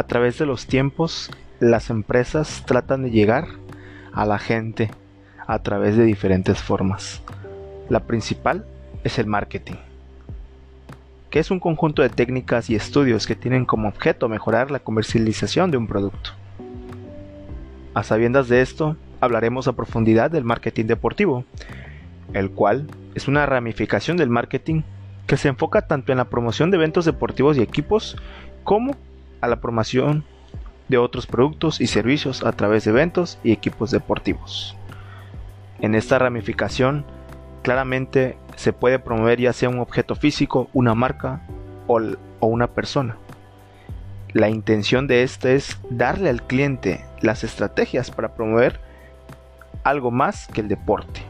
A través de los tiempos, las empresas tratan de llegar a la gente a través de diferentes formas. La principal es el marketing, que es un conjunto de técnicas y estudios que tienen como objeto mejorar la comercialización de un producto. A sabiendas de esto, hablaremos a profundidad del marketing deportivo, el cual es una ramificación del marketing que se enfoca tanto en la promoción de eventos deportivos y equipos como a la promoción de otros productos y servicios a través de eventos y equipos deportivos. En esta ramificación, claramente se puede promover ya sea un objeto físico, una marca o, una persona. La intención de este es darle al cliente las estrategias para promover algo más que el deporte,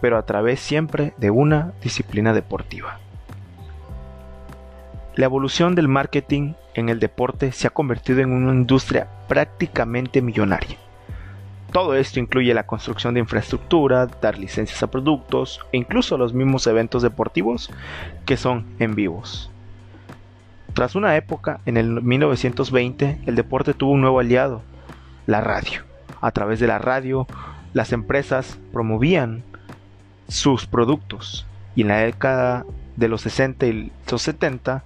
pero a través siempre de una disciplina deportiva. La evolución del marketing en el deporte se ha convertido en una industria prácticamente millonaria. Todo esto incluye la construcción de infraestructura, dar licencias a productos e incluso los mismos eventos deportivos que son en vivos. Tras una época, en el 1920, el deporte tuvo un nuevo aliado, la radio. A través de la radio, las empresas promovían sus productos y en la década de los 60 y los 70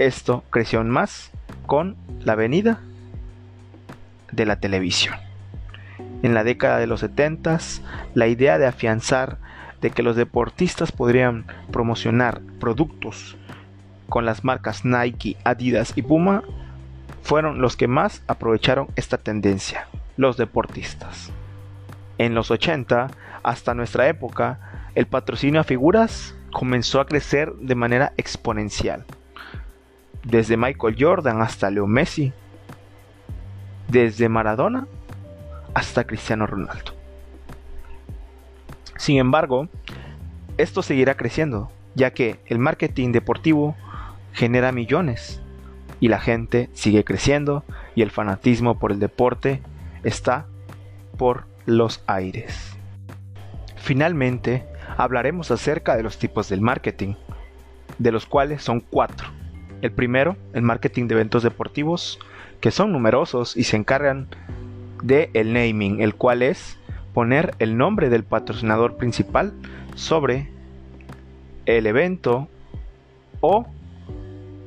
esto creció aún más con la venida de la televisión. En la década de los 70, la idea de afianzar de que los deportistas podrían promocionar productos con las marcas Nike, Adidas y Puma fueron los que más aprovecharon esta tendencia, los deportistas. En los 80 hasta nuestra época, el patrocinio a figuras comenzó a crecer de manera exponencial desde Michael Jordan hasta Leo Messi, desde Maradona hasta Cristiano Ronaldo. Sin embargo, esto seguirá creciendo, ya que el marketing deportivo genera millones y la gente sigue creciendo y el fanatismo por el deporte está por los aires. Finalmente, hablaremos acerca de los tipos del marketing, de los cuales son cuatro el primero, el marketing de eventos deportivos, que son numerosos y se encargan de el naming, el cual es poner el nombre del patrocinador principal sobre el evento o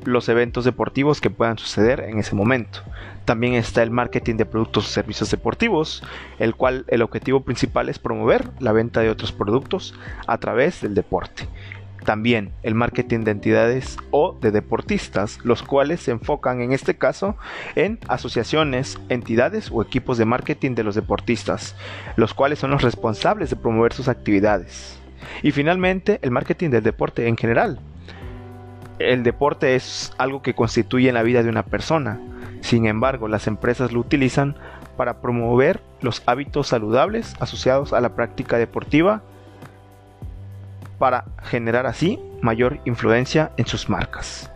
los eventos deportivos que puedan suceder en ese momento. También está el marketing de productos o servicios deportivos, el cual el objetivo principal es promover la venta de otros productos a través del deporte. También el marketing de entidades o de deportistas, los cuales se enfocan en este caso en asociaciones, entidades o equipos de marketing de los deportistas, los cuales son los responsables de promover sus actividades. Y finalmente el marketing del deporte en general. El deporte es algo que constituye en la vida de una persona. Sin embargo, las empresas lo utilizan para promover los hábitos saludables asociados a la práctica deportiva para generar así mayor influencia en sus marcas.